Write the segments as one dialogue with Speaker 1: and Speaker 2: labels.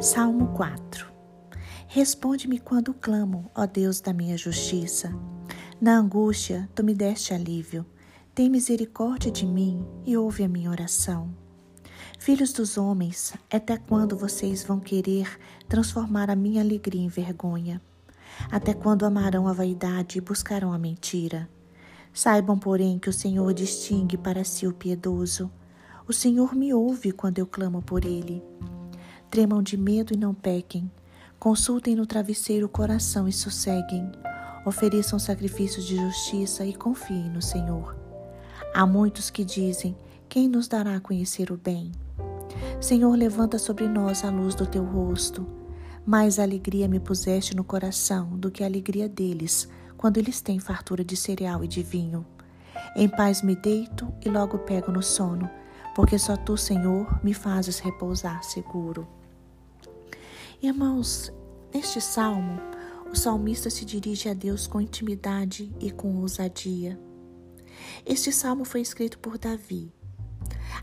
Speaker 1: Salmo 4 Responde-me quando clamo, ó Deus da minha justiça. Na angústia, tu me deste alívio. Tem misericórdia de mim e ouve a minha oração. Filhos dos homens, até quando vocês vão querer transformar a minha alegria em vergonha? Até quando amarão a vaidade e buscarão a mentira? Saibam, porém, que o Senhor distingue para si o piedoso. O Senhor me ouve quando eu clamo por ele. Tremam de medo e não pequem. Consultem no travesseiro o coração e sosseguem. Ofereçam sacrifícios de justiça e confiem no Senhor. Há muitos que dizem: Quem nos dará a conhecer o bem? Senhor, levanta sobre nós a luz do teu rosto. Mais alegria me puseste no coração do que a alegria deles, quando eles têm fartura de cereal e de vinho. Em paz me deito e logo pego no sono, porque só tu, Senhor, me fazes repousar seguro. Irmãos, neste salmo, o salmista se dirige a Deus com intimidade e com ousadia. Este salmo foi escrito por Davi.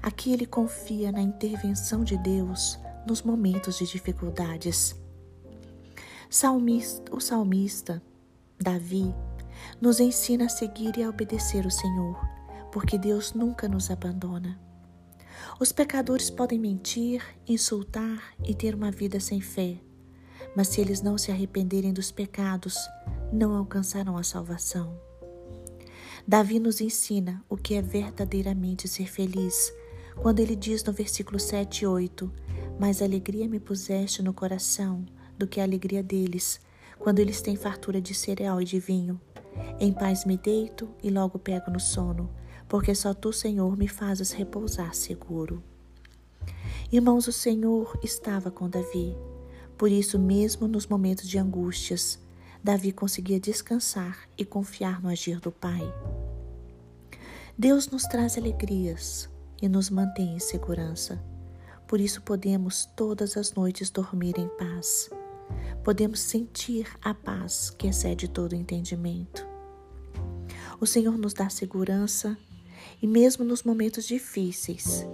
Speaker 1: Aqui ele confia na intervenção de Deus nos momentos de dificuldades. Salmista, o salmista, Davi, nos ensina a seguir e a obedecer o Senhor, porque Deus nunca nos abandona. Os pecadores podem mentir, insultar e ter uma vida sem fé, mas se eles não se arrependerem dos pecados, não alcançarão a salvação. Davi nos ensina o que é verdadeiramente ser feliz, quando ele diz no versículo 7 e 8: Mais alegria me puseste no coração do que a alegria deles, quando eles têm fartura de cereal e de vinho. Em paz me deito e logo pego no sono porque só tu, Senhor, me fazes repousar seguro. Irmãos, o Senhor estava com Davi. Por isso, mesmo nos momentos de angústias, Davi conseguia descansar e confiar no agir do Pai. Deus nos traz alegrias e nos mantém em segurança. Por isso podemos todas as noites dormir em paz. Podemos sentir a paz que excede todo entendimento. O Senhor nos dá segurança e mesmo nos momentos difíceis,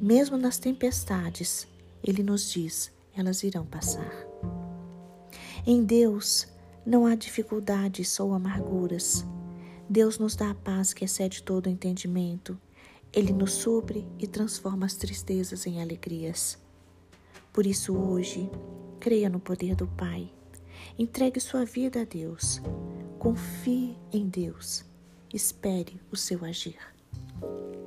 Speaker 1: mesmo nas tempestades, Ele nos diz: elas irão passar. Em Deus não há dificuldades ou amarguras. Deus nos dá a paz que excede todo o entendimento. Ele nos supre e transforma as tristezas em alegrias. Por isso, hoje, creia no poder do Pai. Entregue sua vida a Deus. Confie em Deus. Espere o seu agir. Thank you.